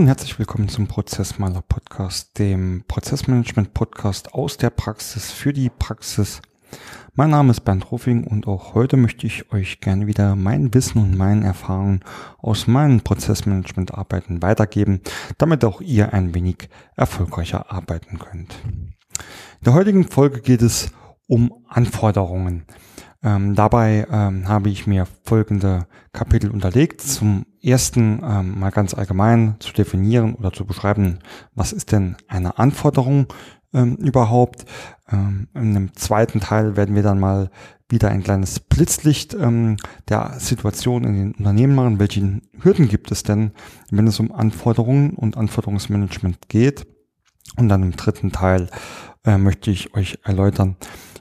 Und herzlich willkommen zum Prozessmaler Podcast, dem Prozessmanagement Podcast aus der Praxis für die Praxis. Mein Name ist Bernd Rufing und auch heute möchte ich euch gerne wieder mein Wissen und meine Erfahrungen aus meinen Prozessmanagement-Arbeiten weitergeben, damit auch ihr ein wenig erfolgreicher arbeiten könnt. In der heutigen Folge geht es um Anforderungen. Ähm, dabei ähm, habe ich mir folgende Kapitel unterlegt. Zum ersten ähm, mal ganz allgemein zu definieren oder zu beschreiben, was ist denn eine Anforderung ähm, überhaupt. Ähm, in einem zweiten Teil werden wir dann mal wieder ein kleines Blitzlicht ähm, der Situation in den Unternehmen machen. Welche Hürden gibt es denn, wenn es um Anforderungen und Anforderungsmanagement geht? Und dann im dritten Teil äh, möchte ich euch erläutern,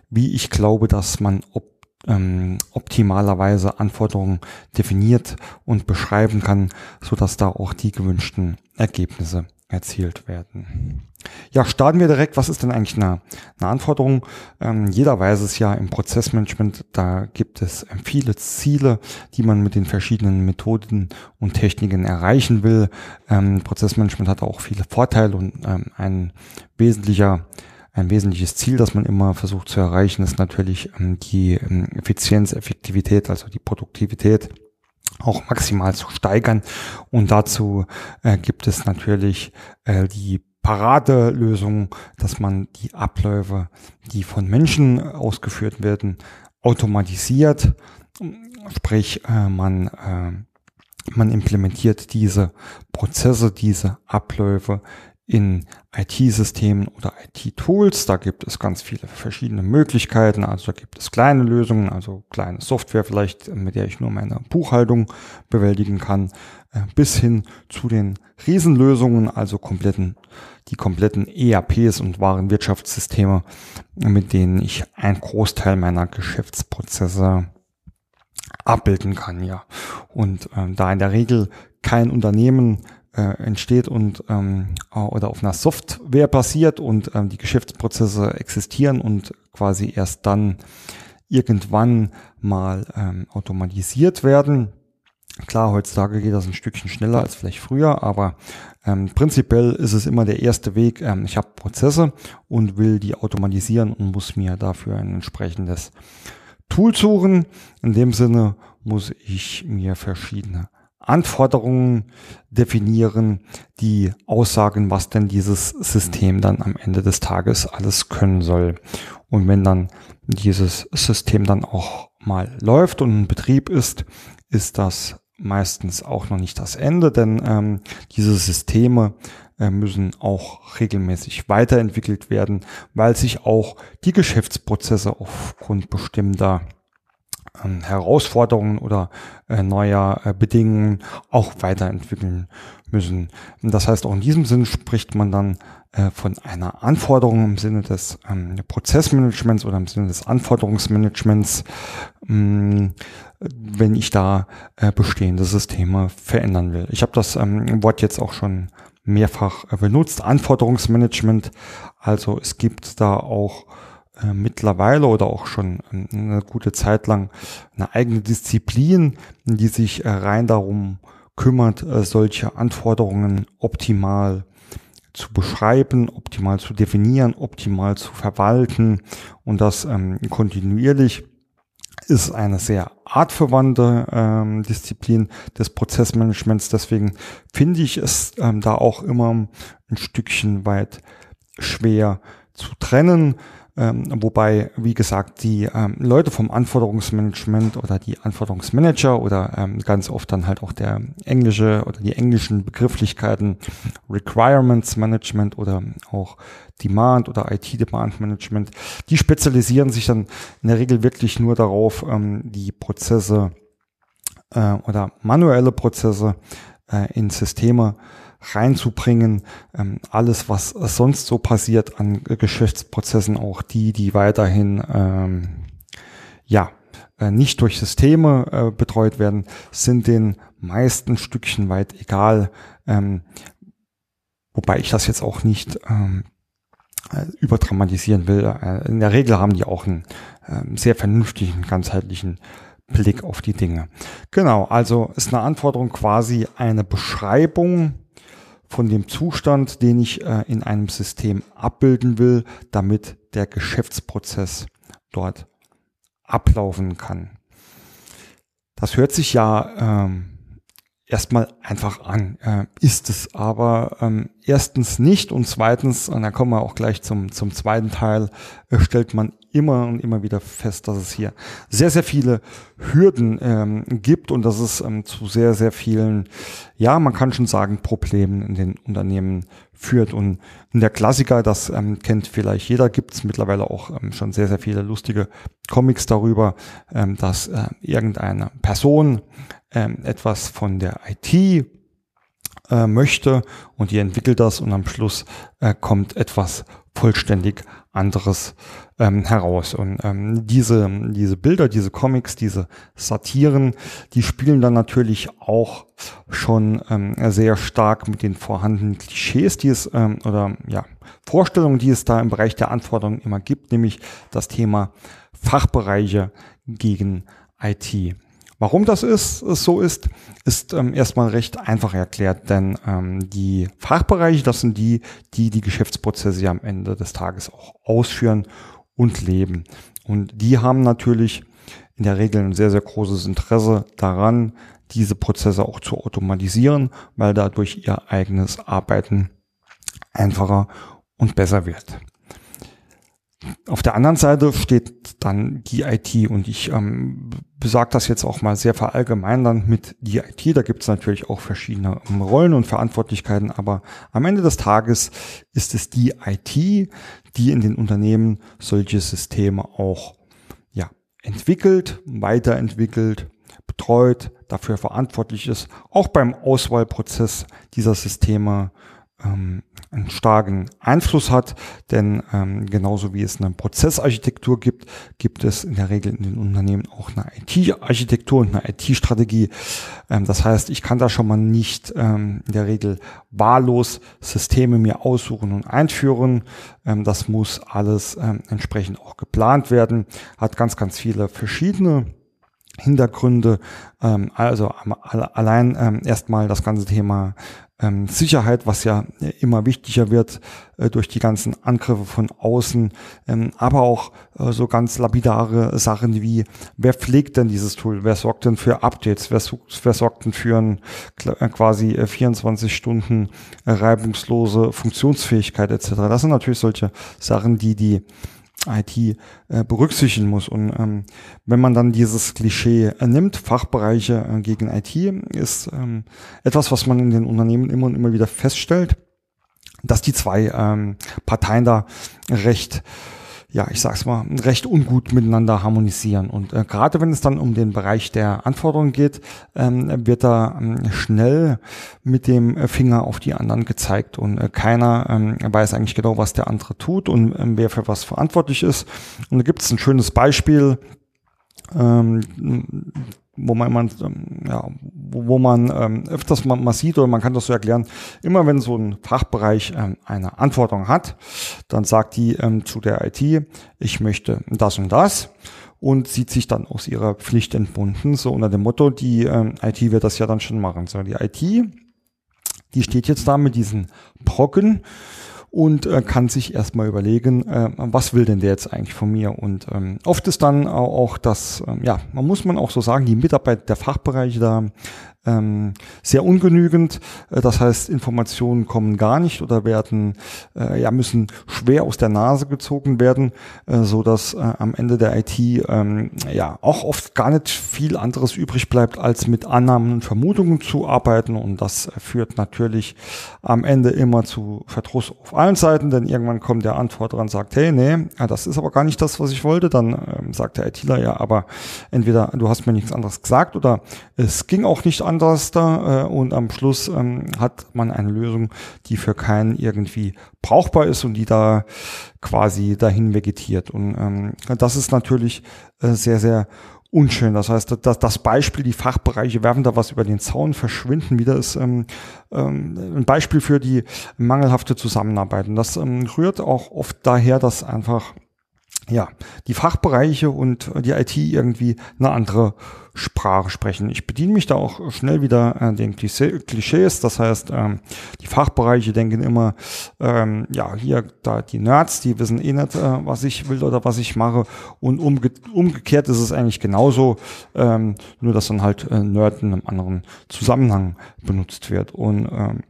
wie ich glaube, dass man ob ähm, optimalerweise Anforderungen definiert und beschreiben kann, so dass da auch die gewünschten Ergebnisse erzielt werden. Ja, starten wir direkt. Was ist denn eigentlich eine, eine Anforderung? Ähm, jeder weiß es ja im Prozessmanagement, da gibt es ähm, viele Ziele, die man mit den verschiedenen Methoden und Techniken erreichen will. Ähm, Prozessmanagement hat auch viele Vorteile und ähm, ein wesentlicher ein wesentliches Ziel, das man immer versucht zu erreichen, ist natürlich ähm, die ähm, Effizienz, Effektivität, also die Produktivität auch maximal zu steigern. Und dazu äh, gibt es natürlich äh, die Paradelösung, dass man die Abläufe, die von Menschen ausgeführt werden, automatisiert. Sprich, äh, man, äh, man implementiert diese Prozesse, diese Abläufe in IT-Systemen oder IT-Tools. Da gibt es ganz viele verschiedene Möglichkeiten. Also da gibt es kleine Lösungen, also kleine Software vielleicht, mit der ich nur meine Buchhaltung bewältigen kann, äh, bis hin zu den Riesenlösungen, also kompletten, die kompletten ERPs und Warenwirtschaftssysteme, mit denen ich einen Großteil meiner Geschäftsprozesse abbilden kann, ja. Und ähm, da in der Regel kein Unternehmen äh, entsteht und ähm, oder auf einer Software basiert und ähm, die Geschäftsprozesse existieren und quasi erst dann irgendwann mal ähm, automatisiert werden. Klar, heutzutage geht das ein Stückchen schneller als vielleicht früher, aber ähm, prinzipiell ist es immer der erste Weg. Ähm, ich habe Prozesse und will die automatisieren und muss mir dafür ein entsprechendes Tool suchen. In dem Sinne muss ich mir verschiedene Anforderungen definieren, die aussagen, was denn dieses System dann am Ende des Tages alles können soll. Und wenn dann dieses System dann auch mal läuft und in Betrieb ist, ist das meistens auch noch nicht das Ende, denn ähm, diese Systeme äh, müssen auch regelmäßig weiterentwickelt werden, weil sich auch die Geschäftsprozesse aufgrund bestimmter ähm, Herausforderungen oder äh, neuer äh, Bedingungen auch weiterentwickeln müssen. Das heißt, auch in diesem Sinn spricht man dann äh, von einer Anforderung im Sinne des ähm, Prozessmanagements oder im Sinne des Anforderungsmanagements, mh, wenn ich da äh, bestehende Systeme verändern will. Ich habe das ähm, Wort jetzt auch schon mehrfach äh, benutzt, Anforderungsmanagement. Also es gibt da auch äh, mittlerweile oder auch schon eine gute Zeit lang eine eigene Disziplin, die sich äh, rein darum kümmert, äh, solche Anforderungen optimal zu beschreiben, optimal zu definieren, optimal zu verwalten und das ähm, kontinuierlich ist eine sehr artverwandte ähm, Disziplin des Prozessmanagements. Deswegen finde ich es ähm, da auch immer ein Stückchen weit schwer zu trennen. Ähm, wobei, wie gesagt, die ähm, Leute vom Anforderungsmanagement oder die Anforderungsmanager oder ähm, ganz oft dann halt auch der englische oder die englischen Begrifflichkeiten Requirements Management oder auch Demand oder IT Demand Management, die spezialisieren sich dann in der Regel wirklich nur darauf, ähm, die Prozesse äh, oder manuelle Prozesse äh, in Systeme reinzubringen. Ähm, alles, was sonst so passiert an Geschäftsprozessen, auch die, die weiterhin ähm, ja äh, nicht durch Systeme äh, betreut werden, sind den meisten Stückchen weit egal. Ähm, wobei ich das jetzt auch nicht ähm, äh, überdramatisieren will. Äh, in der Regel haben die auch einen äh, sehr vernünftigen, ganzheitlichen Blick auf die Dinge. Genau, also ist eine Anforderung quasi eine Beschreibung von dem Zustand, den ich äh, in einem System abbilden will, damit der Geschäftsprozess dort ablaufen kann. Das hört sich ja ähm, erstmal einfach an, äh, ist es aber ähm, erstens nicht und zweitens, und da kommen wir auch gleich zum, zum zweiten Teil, äh, stellt man immer und immer wieder fest, dass es hier sehr, sehr viele Hürden ähm, gibt und dass es ähm, zu sehr, sehr vielen, ja, man kann schon sagen, Problemen in den Unternehmen führt. Und in der Klassiker, das ähm, kennt vielleicht jeder, gibt es mittlerweile auch ähm, schon sehr, sehr viele lustige Comics darüber, ähm, dass äh, irgendeine Person ähm, etwas von der IT äh, möchte und die entwickelt das und am Schluss äh, kommt etwas vollständig anderes ähm, heraus. Und ähm, diese, diese Bilder, diese Comics, diese Satiren, die spielen dann natürlich auch schon ähm, sehr stark mit den vorhandenen Klischees, die es ähm, oder ja, Vorstellungen, die es da im Bereich der Anforderungen immer gibt, nämlich das Thema Fachbereiche gegen IT. Warum das ist, so ist, ist ähm, erstmal recht einfach erklärt, denn ähm, die Fachbereiche, das sind die, die die Geschäftsprozesse am Ende des Tages auch ausführen und leben. Und die haben natürlich in der Regel ein sehr, sehr großes Interesse daran, diese Prozesse auch zu automatisieren, weil dadurch ihr eigenes Arbeiten einfacher und besser wird. Auf der anderen Seite steht dann die IT und ich ähm, besage das jetzt auch mal sehr verallgemeinern mit die IT. Da gibt es natürlich auch verschiedene ähm, Rollen und Verantwortlichkeiten, aber am Ende des Tages ist es die IT, die in den Unternehmen solche Systeme auch ja, entwickelt, weiterentwickelt, betreut, dafür verantwortlich ist, auch beim Auswahlprozess dieser Systeme ähm, einen starken Einfluss hat, denn ähm, genauso wie es eine Prozessarchitektur gibt, gibt es in der Regel in den Unternehmen auch eine IT-Architektur und eine IT-Strategie. Ähm, das heißt, ich kann da schon mal nicht ähm, in der Regel wahllos Systeme mir aussuchen und einführen. Ähm, das muss alles ähm, entsprechend auch geplant werden, hat ganz, ganz viele verschiedene Hintergründe. Ähm, also allein ähm, erstmal das ganze Thema ähm, Sicherheit, was ja immer wichtiger wird äh, durch die ganzen Angriffe von außen, ähm, aber auch äh, so ganz lapidare Sachen wie, wer pflegt denn dieses Tool, wer sorgt denn für Updates, wer, wer sorgt denn für ein, äh, quasi 24 Stunden reibungslose Funktionsfähigkeit etc. Das sind natürlich solche Sachen, die die IT äh, berücksichtigen muss. Und ähm, wenn man dann dieses Klischee äh, nimmt, Fachbereiche äh, gegen IT, ist ähm, etwas, was man in den Unternehmen immer und immer wieder feststellt, dass die zwei ähm, Parteien da recht ja, ich sag's mal, recht ungut miteinander harmonisieren. Und äh, gerade wenn es dann um den Bereich der Anforderungen geht, ähm, wird da ähm, schnell mit dem Finger auf die anderen gezeigt und äh, keiner ähm, weiß eigentlich genau, was der andere tut und ähm, wer für was verantwortlich ist. Und da gibt es ein schönes Beispiel, ähm, wo man, man ähm, ja, wo man ähm, öfters mal, mal sieht oder man kann das so erklären, immer wenn so ein Fachbereich ähm, eine Anforderung hat, dann sagt die ähm, zu der IT, ich möchte das und das und sieht sich dann aus ihrer Pflicht entbunden, so unter dem Motto, die ähm, IT wird das ja dann schon machen. So, die IT, die steht jetzt da mit diesen Brocken und äh, kann sich erstmal überlegen, äh, was will denn der jetzt eigentlich von mir? Und ähm, oft ist dann auch das, ähm, ja, man muss man auch so sagen, die Mitarbeit der Fachbereiche da ähm, sehr ungenügend. Äh, das heißt, Informationen kommen gar nicht oder werden, äh, ja, müssen schwer aus der Nase gezogen werden, äh, so dass äh, am Ende der IT ähm, ja auch oft gar nicht viel anderes übrig bleibt, als mit Annahmen und Vermutungen zu arbeiten. Und das führt natürlich am Ende immer zu Verdruss auf allen Seiten, denn irgendwann kommt der Antworter und sagt, hey, nee, das ist aber gar nicht das, was ich wollte. Dann ähm, sagt der ITler ja, aber entweder du hast mir nichts anderes gesagt oder es ging auch nicht anders da äh, und am Schluss ähm, hat man eine Lösung, die für keinen irgendwie brauchbar ist und die da quasi dahin vegetiert. Und ähm, das ist natürlich äh, sehr, sehr unschön. Das heißt, das, das Beispiel, die Fachbereiche werfen da was über den Zaun, verschwinden wieder, ist ähm, ein Beispiel für die mangelhafte Zusammenarbeit. Und das rührt auch oft daher, dass einfach ja, die Fachbereiche und die IT irgendwie eine andere Sprache sprechen. Ich bediene mich da auch schnell wieder äh, den Klischees. Das heißt, ähm, die Fachbereiche denken immer, ähm, ja, hier, da die Nerds, die wissen eh nicht, äh, was ich will oder was ich mache. Und umge umgekehrt ist es eigentlich genauso, ähm, nur dass dann halt äh, Nerd in einem anderen Zusammenhang benutzt wird. Und ähm,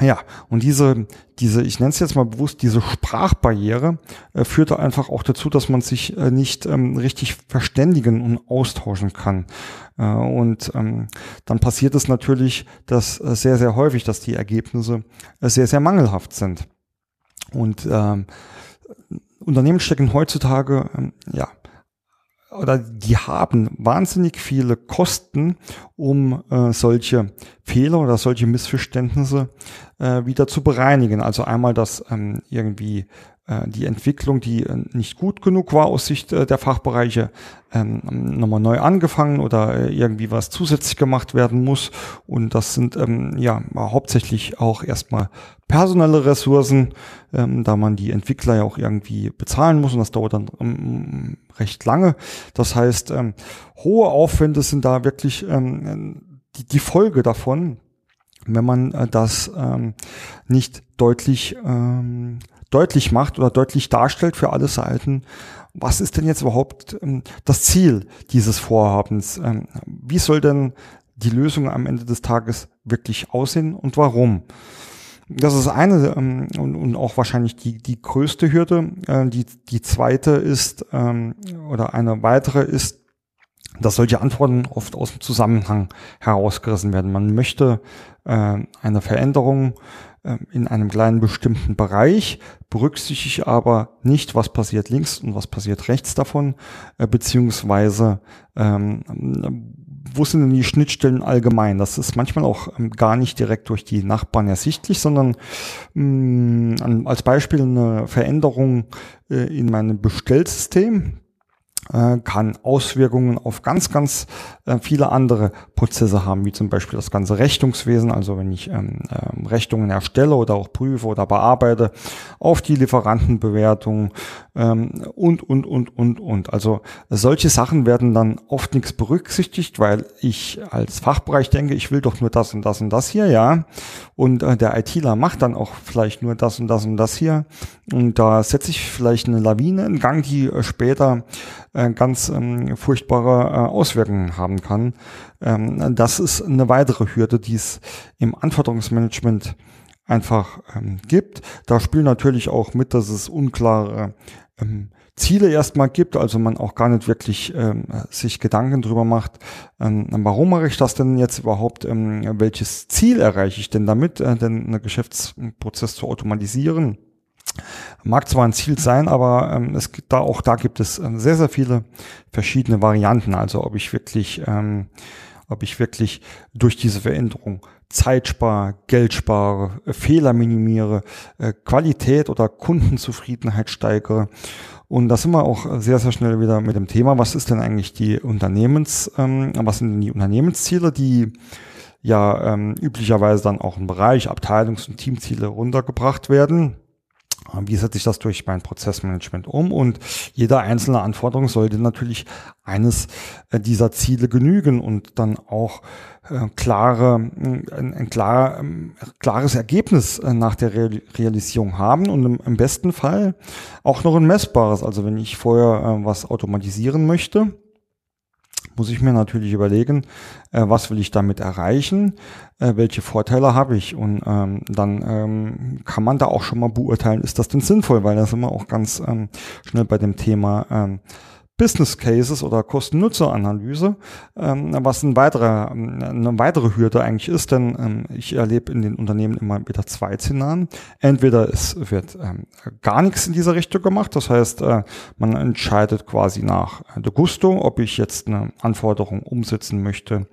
ja, und diese, diese, ich nenne es jetzt mal bewusst, diese Sprachbarriere äh, führte einfach auch dazu, dass man sich äh, nicht ähm, richtig verständigen und austauschen kann. Äh, und ähm, dann passiert es natürlich, dass äh, sehr, sehr häufig, dass die Ergebnisse äh, sehr, sehr mangelhaft sind. Und ähm, Unternehmen stecken heutzutage, ähm, ja, oder die haben wahnsinnig viele Kosten, um äh, solche Fehler oder solche Missverständnisse äh, wieder zu bereinigen. Also einmal, dass ähm, irgendwie die Entwicklung, die äh, nicht gut genug war aus Sicht äh, der Fachbereiche, ähm, nochmal neu angefangen oder irgendwie was zusätzlich gemacht werden muss. Und das sind ähm, ja hauptsächlich auch erstmal personelle Ressourcen, ähm, da man die Entwickler ja auch irgendwie bezahlen muss und das dauert dann recht lange. Das heißt, hohe Aufwände sind da wirklich die, Folge davon, wenn man äh, das nicht deutlich deutlich macht oder deutlich darstellt für alle Seiten, was ist denn jetzt überhaupt ähm, das Ziel dieses Vorhabens? Ähm, wie soll denn die Lösung am Ende des Tages wirklich aussehen und warum? Das ist eine ähm, und, und auch wahrscheinlich die, die größte Hürde. Äh, die, die zweite ist ähm, oder eine weitere ist, dass solche Antworten oft aus dem Zusammenhang herausgerissen werden. Man möchte äh, eine Veränderung in einem kleinen bestimmten Bereich, berücksichtigt aber nicht, was passiert links und was passiert rechts davon, äh, beziehungsweise ähm, wo sind denn die Schnittstellen allgemein? Das ist manchmal auch ähm, gar nicht direkt durch die Nachbarn ersichtlich, sondern mh, mm, als Beispiel eine Veränderung äh, in meinem Bestellsystem äh, kann Auswirkungen auf ganz, ganz äh, viele andere Prozesse haben, wie zum Beispiel das ganze Rechnungswesen, also wenn ich ähm, äh, Rechnungen erstelle oder auch prüfe oder bearbeite, auf die Lieferantenbewertung ähm, und, und, und, und, und. Also solche Sachen werden dann oft nichts berücksichtigt, weil ich als Fachbereich denke, ich will doch nur das und das und das hier, ja. Und äh, der ITler macht dann auch vielleicht nur das und das und das hier. Und da setze ich vielleicht eine Lawine in Gang, die äh, später äh, ganz ähm, furchtbare äh, Auswirkungen haben kann. Ähm, das ist eine weitere Hürde, die es im Anforderungsmanagement einfach ähm, gibt. Da spielt natürlich auch mit, dass es unklare ähm, Ziele erstmal gibt, also man auch gar nicht wirklich ähm, sich Gedanken drüber macht, ähm, warum mache ich das denn jetzt überhaupt, ähm, welches Ziel erreiche ich denn damit, äh, denn einen Geschäftsprozess zu automatisieren. Mag zwar ein Ziel sein, aber ähm, es gibt da auch da gibt es äh, sehr, sehr viele verschiedene Varianten. Also ob ich wirklich, ähm, ob ich wirklich durch diese Veränderung Zeit spare, Geld spare, äh, Fehler minimiere, äh, Qualität oder Kundenzufriedenheit steigere. Und da sind wir auch sehr, sehr schnell wieder mit dem Thema, was ist denn eigentlich die Unternehmens, ähm, was sind denn die Unternehmensziele, die ja ähm, üblicherweise dann auch im Bereich Abteilungs- und Teamziele runtergebracht werden. Wie setze ich das durch mein Prozessmanagement um? Und jede einzelne Anforderung sollte natürlich eines äh, dieser Ziele genügen und dann auch äh, klare, ein, ein klar, ähm, klares Ergebnis äh, nach der Realisierung haben und im, im, besten Fall auch noch ein messbares. Also wenn ich vorher äh, was automatisieren möchte, muss ich mir natürlich überlegen, äh, was will ich damit erreichen, äh, welche Vorteile habe ich? Und ähm, dann ähm, kann man da auch schon mal beurteilen, ist das denn sinnvoll, weil da sind wir auch ganz ähm, schnell bei dem Thema ähm, Business Cases oder Kosten-Nutzer-Analyse, ähm, was ein weiterer, eine weitere Hürde eigentlich ist, denn ähm, ich erlebe in den Unternehmen immer wieder zwei Szenarien. Entweder es wird ähm, gar nichts in dieser Richtung gemacht, das heißt, äh, man entscheidet quasi nach de Gusto, ob ich jetzt eine Anforderung umsetzen möchte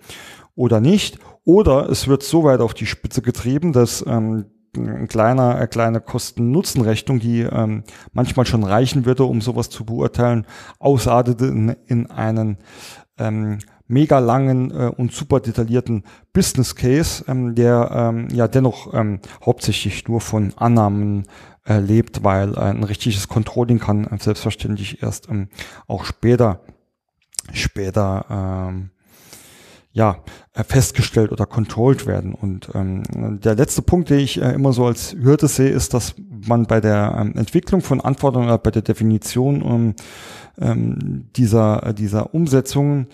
oder nicht. Oder es wird so weit auf die Spitze getrieben, dass ähm, ein kleiner, eine kleine Kosten-Nutzen-Rechnung, die ähm, manchmal schon reichen würde, um sowas zu beurteilen, ausartete in, in einen ähm, mega langen äh, und super detaillierten Business Case, ähm, der ähm, ja dennoch ähm, hauptsächlich nur von Annahmen lebt, weil ein richtiges Controlling kann selbstverständlich erst ähm, auch später später ähm, ja, äh, festgestellt oder controlled werden. Und ähm, der letzte Punkt, den ich äh, immer so als Hürde sehe, ist, dass man bei der ähm, Entwicklung von Anforderungen oder bei der Definition ähm, ähm, dieser, dieser Umsetzung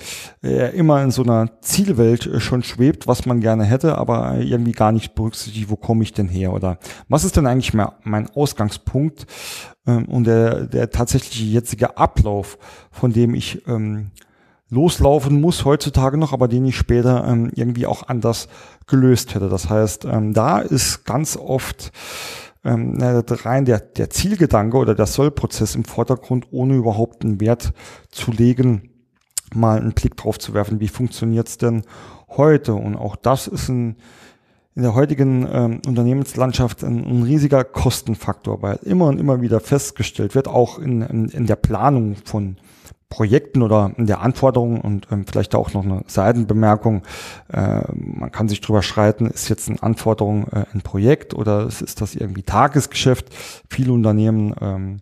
äh, immer in so einer Zielwelt äh, schon schwebt, was man gerne hätte, aber irgendwie gar nicht berücksichtigt, wo komme ich denn her oder was ist denn eigentlich mein, mein Ausgangspunkt ähm, und der, der tatsächliche jetzige Ablauf, von dem ich ähm, loslaufen muss heutzutage noch, aber den ich später ähm, irgendwie auch anders gelöst hätte. Das heißt, ähm, da ist ganz oft ähm, rein der, der Zielgedanke oder der Sollprozess im Vordergrund, ohne überhaupt einen Wert zu legen, mal einen Blick drauf zu werfen, wie funktioniert's denn heute? Und auch das ist ein in der heutigen ähm, Unternehmenslandschaft ein, ein, riesiger Kostenfaktor, weil immer und immer wieder festgestellt wird, auch in, in, in der Planung von Projekten oder in der Anforderung und ähm, vielleicht auch noch eine Seitenbemerkung. Äh, man kann sich drüber schreiten, ist jetzt eine Anforderung äh, ein Projekt oder ist das irgendwie Tagesgeschäft? Viele Unternehmen ähm,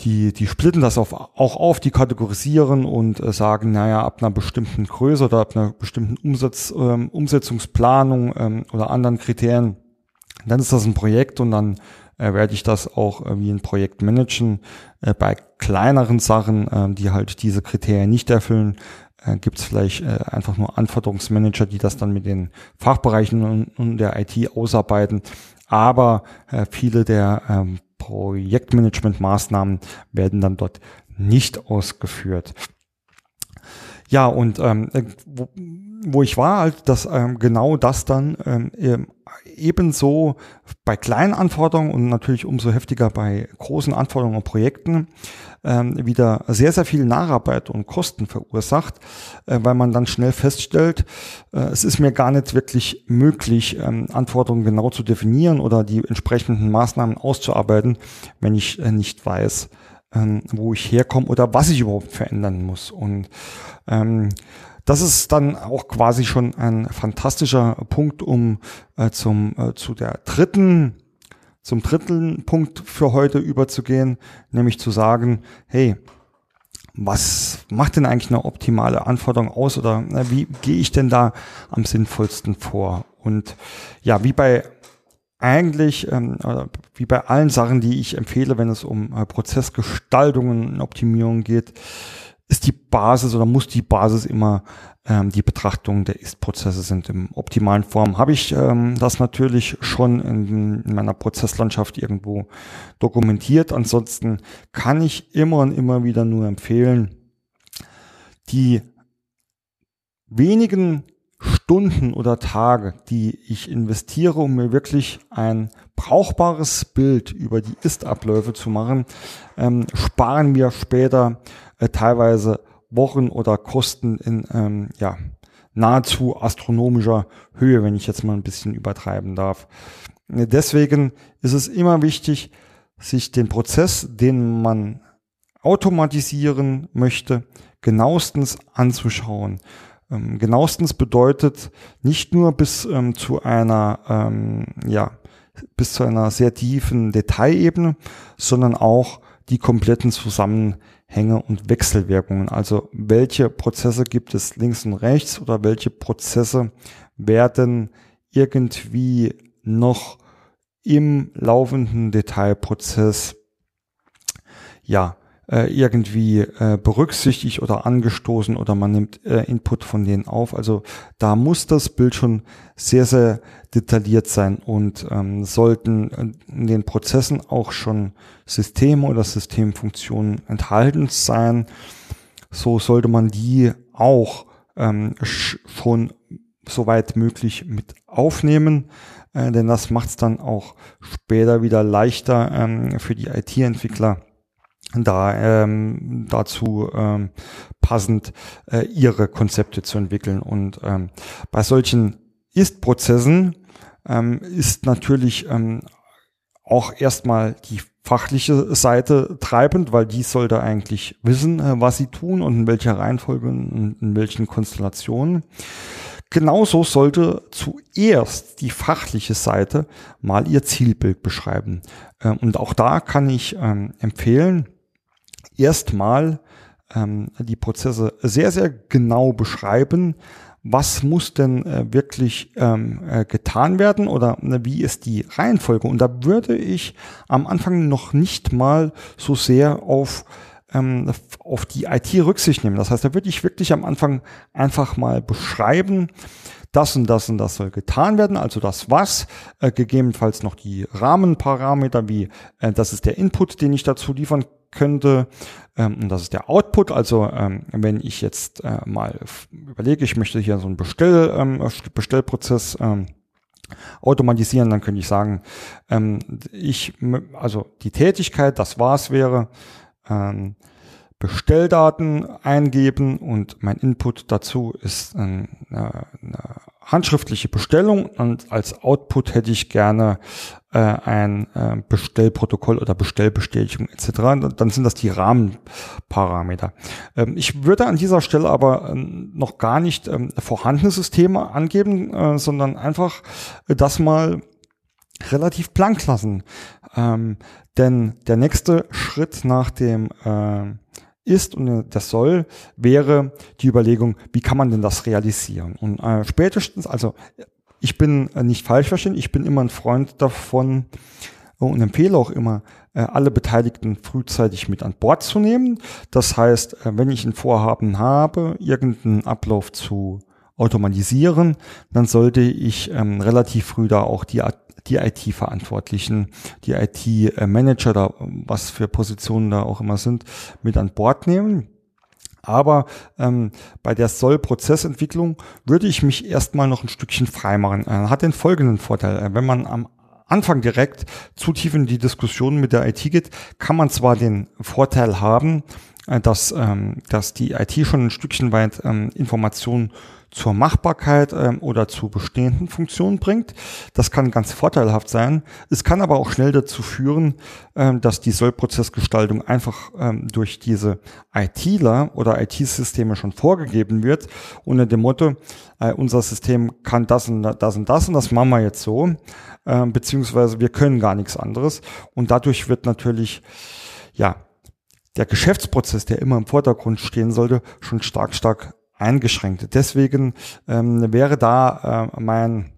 die, die splitten das auf, auch auf, die kategorisieren und äh, sagen, naja, ab einer bestimmten Größe oder ab einer bestimmten Umsatz, ähm, Umsetzungsplanung ähm, oder anderen Kriterien, dann ist das ein Projekt und dann äh, werde ich das auch äh, wie ein Projekt managen. Äh, bei kleineren Sachen, äh, die halt diese Kriterien nicht erfüllen, äh, gibt es vielleicht äh, einfach nur Anforderungsmanager, die das dann mit den Fachbereichen und, und der IT ausarbeiten. Aber äh, viele der ähm, Projektmanagement-Maßnahmen werden dann dort nicht ausgeführt. Ja, und ähm, wo, wo ich war, halt, dass ähm, genau das dann ähm, ebenso bei kleinen Anforderungen und natürlich umso heftiger bei großen Anforderungen und Projekten ähm, wieder sehr, sehr viel Nacharbeit und Kosten verursacht, äh, weil man dann schnell feststellt, äh, es ist mir gar nicht wirklich möglich, ähm, Anforderungen genau zu definieren oder die entsprechenden Maßnahmen auszuarbeiten, wenn ich äh, nicht weiß, ähm, wo ich herkomme oder was ich überhaupt verändern muss. Und ähm, das ist dann auch quasi schon ein fantastischer Punkt, um äh, zum, äh, zu der dritten, zum dritten Punkt für heute überzugehen, nämlich zu sagen, hey, was macht denn eigentlich eine optimale Anforderung aus oder äh, wie gehe ich denn da am sinnvollsten vor? Und ja, wie bei eigentlich, ähm, wie bei allen Sachen, die ich empfehle, wenn es um äh, Prozessgestaltungen und Optimierung geht, ist die Basis oder muss die Basis immer ähm, die Betrachtung der Ist-Prozesse sind. Im optimalen Form habe ich ähm, das natürlich schon in, in, meiner Prozesslandschaft irgendwo dokumentiert. Ansonsten kann ich immer und immer wieder nur empfehlen, die wenigen Stunden oder Tage, die ich investiere, um mir wirklich ein brauchbares Bild über die Ist-Abläufe zu machen, ähm, sparen mir später äh, teilweise Wochen oder Kosten in ähm, ja, nahezu astronomischer Höhe, wenn ich jetzt mal ein bisschen übertreiben darf. Äh, deswegen ist es immer wichtig, sich den Prozess, den man automatisieren möchte, genauestens anzuschauen. Ähm, genauestens bedeutet nicht nur bis ähm, zu einer, ähm, ja, bis zu einer sehr tiefen Detailebene, sondern auch die kompletten Zusammenhänge und Wechselwirkungen. Also welche Prozesse gibt es links und rechts oder welche Prozesse werden irgendwie noch im laufenden Detailprozess ja äh, irgendwie äh, berücksichtigt oder angestoßen oder man nimmt äh, Input von denen auf. Also da muss das Bild schon sehr, sehr detailliert sein und ähm, sollten in den Prozessen auch schon Systeme oder Systemfunktionen enthalten sein. So sollte man die auch ähm, schon soweit möglich mit aufnehmen, äh, denn das macht es dann auch später wieder leichter ähm, für die IT-Entwickler da ähm, dazu ähm, passend äh, ihre Konzepte zu entwickeln. Und ähm, bei solchen Ist-Prozessen ähm, ist natürlich ähm, auch erstmal die fachliche Seite treibend, weil die sollte eigentlich wissen, äh, was sie tun und in welcher Reihenfolge und in welchen Konstellationen. Genauso sollte zuerst die fachliche Seite mal ihr Zielbild beschreiben. Ähm, und auch da kann ich ähm, empfehlen, erstmal ähm, die Prozesse sehr, sehr genau beschreiben, was muss denn äh, wirklich äh, getan werden oder ne, wie ist die Reihenfolge. Und da würde ich am Anfang noch nicht mal so sehr auf ähm, auf die IT Rücksicht nehmen. Das heißt, da würde ich wirklich am Anfang einfach mal beschreiben, das und das und das soll getan werden, also das was, äh, gegebenenfalls noch die Rahmenparameter, wie äh, das ist der Input, den ich dazu liefern könnte. Ähm, und das ist der Output. Also ähm, wenn ich jetzt äh, mal überlege, ich möchte hier so einen Bestell, ähm, Bestellprozess automatisieren, dann könnte ich sagen, ich, also die Tätigkeit, das war's wäre, ähm, Bestelldaten eingeben und mein Input dazu ist eine, eine handschriftliche Bestellung und als Output hätte ich gerne äh, ein äh, Bestellprotokoll oder Bestellbestätigung etc. Dann sind das die Rahmenparameter. Ähm, ich würde an dieser Stelle aber ähm, noch gar nicht ähm, vorhandene Systeme angeben, äh, sondern einfach das mal relativ blank lassen. Ähm, denn der nächste Schritt nach dem äh, ist und das soll, wäre die Überlegung, wie kann man denn das realisieren? Und äh, spätestens, also ich bin äh, nicht falsch verstehen, ich bin immer ein Freund davon und empfehle auch immer, äh, alle Beteiligten frühzeitig mit an Bord zu nehmen. Das heißt, äh, wenn ich ein Vorhaben habe, irgendeinen Ablauf zu automatisieren, dann sollte ich ähm, relativ früh da auch die die IT-Verantwortlichen, die IT-Manager da, was für Positionen da auch immer sind, mit an Bord nehmen. Aber ähm, bei der Soll-Prozessentwicklung würde ich mich erstmal noch ein Stückchen freimachen. Äh, hat den folgenden Vorteil. Äh, wenn man am Anfang direkt zu tief in die Diskussion mit der IT geht, kann man zwar den Vorteil haben, äh, dass, ähm, dass die IT schon ein Stückchen weit ähm, Informationen zur Machbarkeit ähm, oder zu bestehenden Funktionen bringt. Das kann ganz vorteilhaft sein. Es kann aber auch schnell dazu führen, ähm, dass die Sollprozessgestaltung einfach ähm, durch diese ITler oder IT-Systeme schon vorgegeben wird, unter dem Motto, äh, unser System kann das und das und das und das machen wir jetzt so, äh, beziehungsweise wir können gar nichts anderes. Und dadurch wird natürlich, ja, der Geschäftsprozess, der immer im Vordergrund stehen sollte, schon stark, stark eingeschränkt. Deswegen ähm, wäre da äh, mein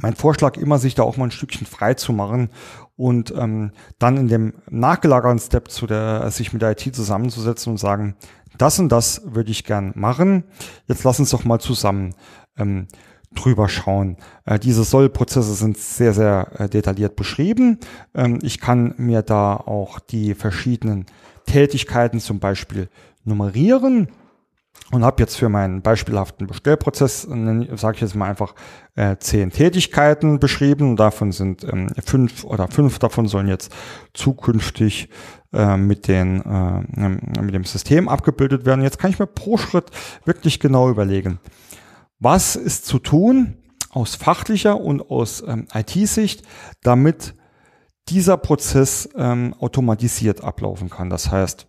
mein Vorschlag immer, sich da auch mal ein Stückchen frei zu machen und ähm, dann in dem nachgelagerten Step zu der, sich mit der IT zusammenzusetzen und sagen, das und das würde ich gern machen. Jetzt lass uns doch mal zusammen ähm, drüber schauen. Äh, diese Soll-Prozesse sind sehr, sehr äh, detailliert beschrieben. Ähm, ich kann mir da auch die verschiedenen Tätigkeiten zum Beispiel nummerieren und habe jetzt für meinen beispielhaften Bestellprozess, sage ich jetzt mal einfach, äh, zehn Tätigkeiten beschrieben. Davon sind ähm, fünf oder fünf davon sollen jetzt zukünftig äh, mit, den, äh, mit dem System abgebildet werden. Jetzt kann ich mir pro Schritt wirklich genau überlegen, was ist zu tun aus fachlicher und aus ähm, IT-Sicht, damit dieser Prozess ähm, automatisiert ablaufen kann. Das heißt,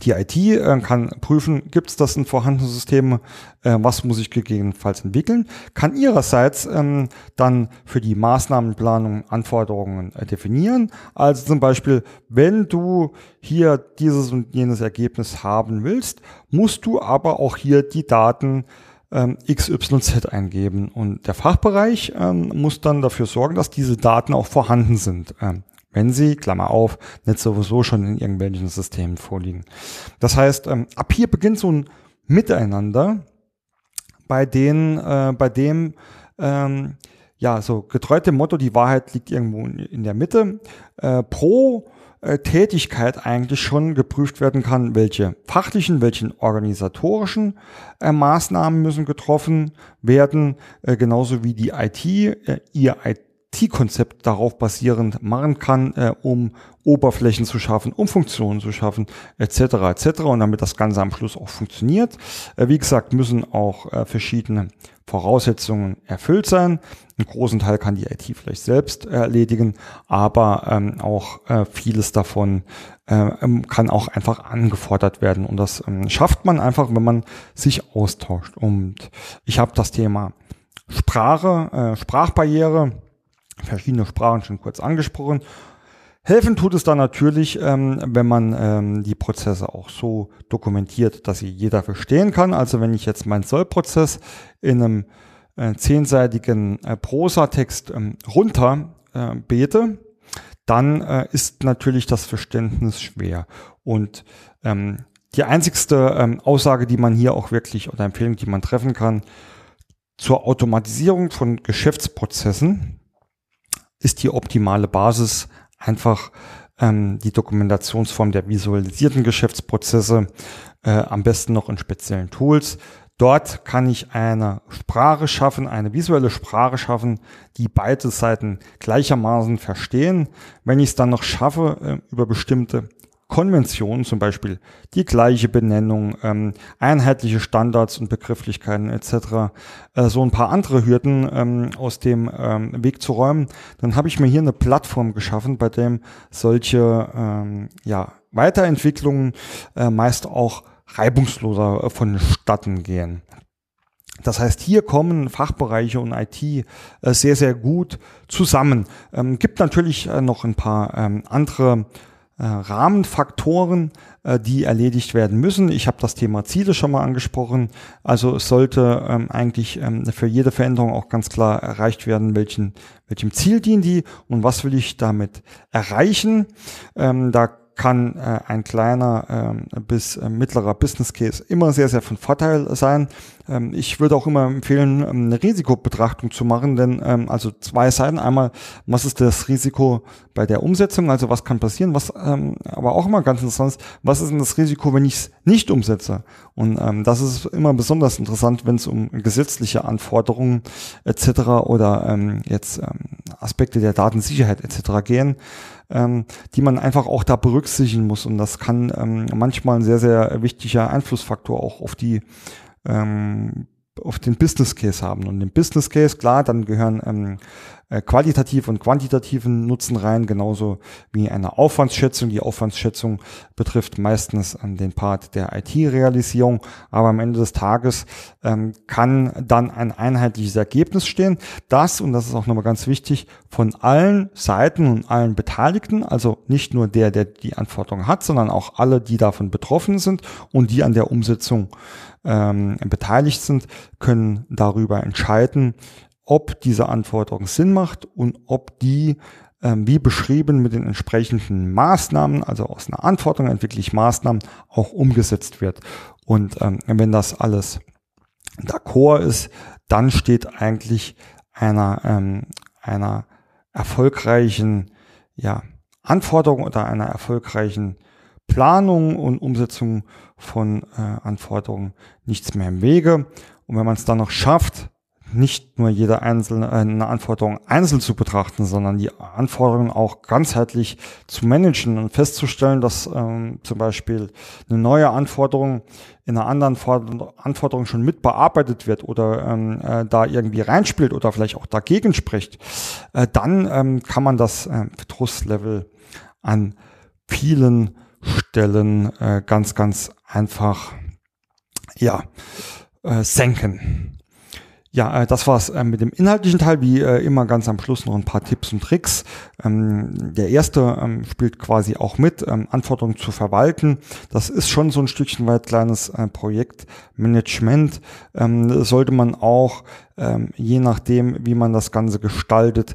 die IT äh, kann prüfen, gibt es das in vorhandenen Systemen, äh, was muss ich gegebenenfalls entwickeln, kann ihrerseits ähm, dann für die Maßnahmenplanung Anforderungen äh, definieren. Also zum Beispiel, wenn du hier dieses und jenes Ergebnis haben willst, musst du aber auch hier die Daten ähm, XYZ eingeben. Und der Fachbereich ähm, muss dann dafür sorgen, dass diese Daten auch vorhanden sind. Ähm, wenn sie, Klammer auf, nicht sowieso schon in irgendwelchen Systemen vorliegen. Das heißt, ähm, ab hier beginnt so ein Miteinander, bei denen, äh, bei dem, ähm, ja, so getreu dem Motto, die Wahrheit liegt irgendwo in der Mitte, äh, pro äh, Tätigkeit eigentlich schon geprüft werden kann, welche fachlichen, welchen organisatorischen äh, Maßnahmen müssen getroffen werden, äh, genauso wie die IT, äh, ihr IT IT-Konzept darauf basierend machen kann, äh, um Oberflächen zu schaffen, um Funktionen zu schaffen, etc. etc. Und damit das Ganze am Schluss auch funktioniert. Äh, wie gesagt, müssen auch äh, verschiedene Voraussetzungen erfüllt sein. Einen großen Teil kann die IT vielleicht selbst erledigen, aber ähm, auch äh, vieles davon äh, ähm, kann auch einfach angefordert werden. Und das ähm, schafft man einfach, wenn man sich austauscht. Und ich habe das Thema Sprache, äh, Sprachbarriere, verschiedene Sprachen schon kurz angesprochen. Helfen tut es dann natürlich, ähm, wenn man ähm, die Prozesse auch so dokumentiert, dass sie jeder verstehen kann. Also wenn ich jetzt meinen Sollprozess in einem äh, zehnseitigen äh, Prosatext ähm, runter äh, bete, dann äh, ist natürlich das Verständnis schwer. Und ähm, die einzigste ähm, Aussage, die man hier auch wirklich oder Empfehlung, die man treffen kann, zur Automatisierung von Geschäftsprozessen ist die optimale Basis einfach ähm, die Dokumentationsform der visualisierten Geschäftsprozesse, äh, am besten noch in speziellen Tools. Dort kann ich eine Sprache schaffen, eine visuelle Sprache schaffen, die beide Seiten gleichermaßen verstehen. Wenn ich es dann noch schaffe, äh, über bestimmte Konventionen, zum Beispiel die gleiche Benennung, ähm, einheitliche Standards und Begrifflichkeiten etc., äh, so ein paar andere Hürden ähm, aus dem ähm, Weg zu räumen, dann habe ich mir hier eine Plattform geschaffen, bei dem solche ähm, ja, Weiterentwicklungen äh, meist auch reibungsloser äh, vonstatten gehen. Das heißt, hier kommen Fachbereiche und IT äh, sehr, sehr gut zusammen. Ähm, gibt natürlich äh, noch ein paar ähm, andere äh, Rahmenfaktoren, äh, die erledigt werden müssen. Ich habe das Thema Ziele schon mal angesprochen. Also es sollte ähm, eigentlich ähm, für jede Veränderung auch ganz klar erreicht werden, welchen, welchem Ziel dienen die und was will ich damit erreichen. Ähm, da kann äh, ein kleiner äh, bis äh, mittlerer Business Case immer sehr, sehr von Vorteil sein. Ähm, ich würde auch immer empfehlen, ähm, eine Risikobetrachtung zu machen, denn ähm, also zwei Seiten. Einmal, was ist das Risiko bei der Umsetzung, also was kann passieren, was ähm, aber auch immer ganz interessant ist, was ist denn das Risiko, wenn ich es nicht umsetze? Und ähm, das ist immer besonders interessant, wenn es um gesetzliche Anforderungen etc. oder ähm, jetzt ähm, Aspekte der Datensicherheit etc. gehen ähm, die man einfach auch da berücksichtigen muss. Und das kann ähm, manchmal ein sehr, sehr wichtiger Einflussfaktor auch auf die ähm, auf den Business Case haben. Und im Business Case, klar, dann gehören ähm, äh, qualitative und quantitativen Nutzen rein, genauso wie eine Aufwandsschätzung. Die Aufwandsschätzung betrifft meistens ähm, den Part der IT-Realisierung, aber am Ende des Tages ähm, kann dann ein einheitliches Ergebnis stehen, das, und das ist auch nochmal ganz wichtig, von allen Seiten und allen Beteiligten, also nicht nur der, der die Anforderungen hat, sondern auch alle, die davon betroffen sind und die an der Umsetzung ähm, beteiligt sind, können darüber entscheiden, ob diese Anforderung Sinn macht und ob die ähm, wie beschrieben mit den entsprechenden Maßnahmen, also aus einer Anforderung entwickle ich Maßnahmen, auch umgesetzt wird. Und ähm, wenn das alles d'accord ist, dann steht eigentlich einer, ähm, einer erfolgreichen ja, Anforderung oder einer erfolgreichen Planung und Umsetzung von äh, Anforderungen nichts mehr im Wege. Und wenn man es dann noch schafft, nicht nur jede einzelne äh, eine Anforderung einzeln zu betrachten, sondern die Anforderungen auch ganzheitlich zu managen und festzustellen, dass ähm, zum Beispiel eine neue Anforderung in einer anderen Anforderung schon mit bearbeitet wird oder ähm, äh, da irgendwie reinspielt oder vielleicht auch dagegen spricht, äh, dann ähm, kann man das äh, Verdrusslevel an vielen Stellen äh, ganz, ganz einfach ja, äh, senken. Ja, äh, das war's äh, mit dem inhaltlichen Teil. Wie äh, immer ganz am Schluss noch ein paar Tipps und Tricks. Ähm, der erste ähm, spielt quasi auch mit, ähm, Anforderungen zu verwalten. Das ist schon so ein Stückchen weit kleines Projektmanagement. Sollte man auch, je nachdem, wie man das Ganze gestaltet,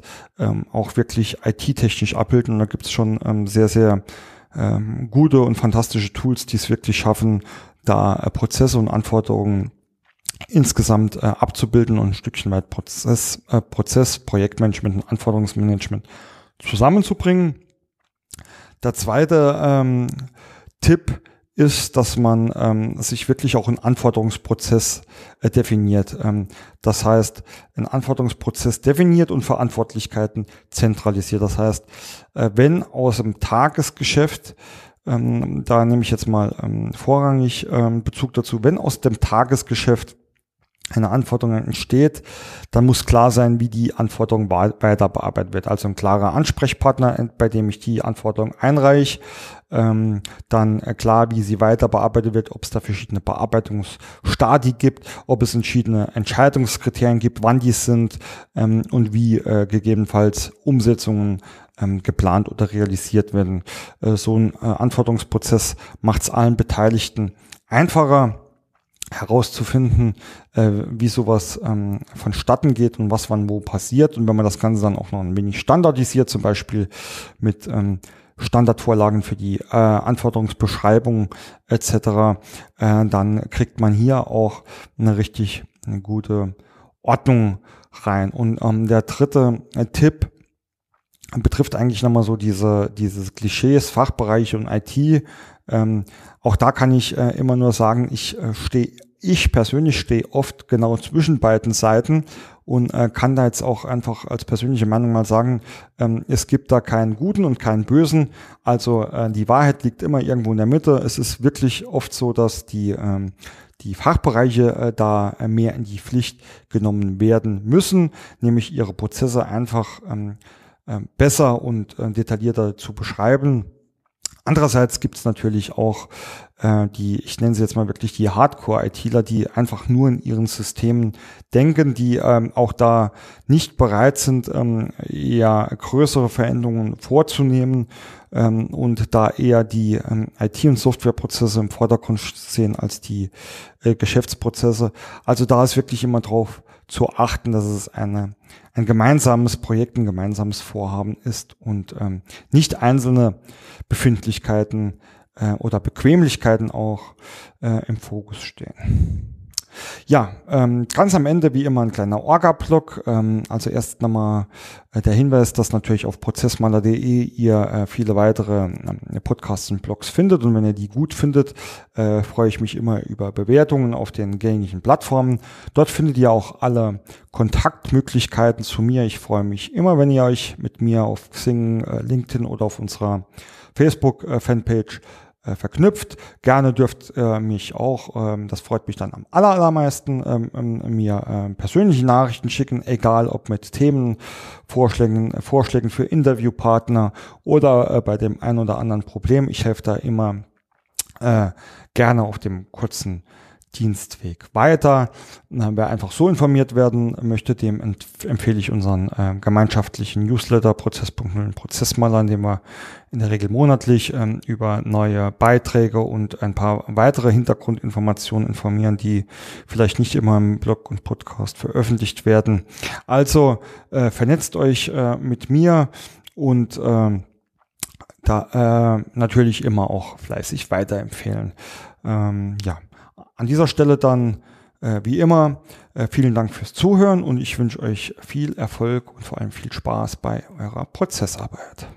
auch wirklich IT-technisch abbilden. Und da gibt's schon sehr, sehr gute und fantastische Tools, die es wirklich schaffen, da Prozesse und Anforderungen insgesamt äh, abzubilden und ein Stückchen weit Prozess, äh, Prozess, Projektmanagement und Anforderungsmanagement zusammenzubringen. Der zweite ähm, Tipp ist, dass man ähm, sich wirklich auch einen Anforderungsprozess äh, definiert. Ähm, das heißt, einen Anforderungsprozess definiert und Verantwortlichkeiten zentralisiert. Das heißt, äh, wenn aus dem Tagesgeschäft ähm, da nehme ich jetzt mal ähm, vorrangig ähm, Bezug dazu, wenn aus dem Tagesgeschäft eine Anforderung entsteht, dann muss klar sein, wie die Anforderung weiter bearbeitet wird. Also ein klarer Ansprechpartner, bei dem ich die Anforderung einreiche, ähm, dann klar, wie sie weiter bearbeitet wird, ob es da verschiedene Bearbeitungsstadien gibt, ob es verschiedene Entscheidungskriterien gibt, wann die sind ähm, und wie äh, gegebenenfalls Umsetzungen ähm, geplant oder realisiert werden. Äh, so ein äh, Anforderungsprozess macht es allen Beteiligten einfacher herauszufinden, äh, wie sowas ähm, vonstatten geht und was wann wo passiert. Und wenn man das Ganze dann auch noch ein wenig standardisiert, zum Beispiel mit ähm, Standardvorlagen für die äh, Anforderungsbeschreibung etc., äh, dann kriegt man hier auch eine richtig eine gute Ordnung rein. Und ähm, der dritte äh, Tipp betrifft eigentlich nochmal so diese, dieses Klischees, Fachbereiche und IT. Ähm, auch da kann ich äh, immer nur sagen, ich äh, stehe, ich persönlich stehe oft genau zwischen beiden Seiten und äh, kann da jetzt auch einfach als persönliche Meinung mal sagen, ähm, es gibt da keinen Guten und keinen Bösen. Also äh, die Wahrheit liegt immer irgendwo in der Mitte. Es ist wirklich oft so, dass die ähm, die Fachbereiche äh, da äh, mehr in die Pflicht genommen werden müssen, nämlich ihre Prozesse einfach ähm, äh, besser und äh, detaillierter zu beschreiben Andererseits gibt es natürlich auch äh, die, ich nenne sie jetzt mal wirklich die Hardcore-ITler, die einfach nur in ihren Systemen denken, die ähm, auch da nicht bereit sind, ähm, eher größere Veränderungen vorzunehmen ähm, und da eher die ähm, IT- und Softwareprozesse im Vordergrund sehen als die äh, Geschäftsprozesse. Also da ist wirklich immer drauf zu achten, dass es eine, ein gemeinsames Projekt, ein gemeinsames Vorhaben ist und ähm, nicht einzelne Befindlichkeiten äh, oder Bequemlichkeiten auch äh, im Fokus stehen. Ja, ähm, ganz am Ende wie immer ein kleiner Orga-Blog. Ähm, also erst nochmal äh, der Hinweis, dass natürlich auf prozessmaler.de ihr äh, viele weitere äh, Podcasts und Blogs findet. Und wenn ihr die gut findet, äh, freue ich mich immer über Bewertungen auf den gängigen Plattformen. Dort findet ihr auch alle Kontaktmöglichkeiten zu mir. Ich freue mich immer, wenn ihr euch mit mir auf Xing, äh, LinkedIn oder auf unserer Facebook-Fanpage äh, verknüpft. Gerne dürft ihr mich auch, ähm, das freut mich dann am allermeisten, ähm, ähm, mir ähm, persönliche Nachrichten schicken, egal ob mit Themen, Vorschlägen, Vorschlägen für Interviewpartner oder äh, bei dem ein oder anderen Problem. Ich helfe da immer äh, gerne auf dem kurzen Dienstweg weiter. Wer einfach so informiert werden möchte, dem empfehle ich unseren äh, gemeinschaftlichen Newsletter Prozess.0 Prozessmaler, in dem wir in der Regel monatlich ähm, über neue Beiträge und ein paar weitere Hintergrundinformationen informieren, die vielleicht nicht immer im Blog und Podcast veröffentlicht werden. Also äh, vernetzt euch äh, mit mir und äh, da äh, natürlich immer auch fleißig weiterempfehlen. Ähm, ja, an dieser Stelle dann äh, wie immer äh, vielen Dank fürs Zuhören und ich wünsche euch viel Erfolg und vor allem viel Spaß bei eurer Prozessarbeit.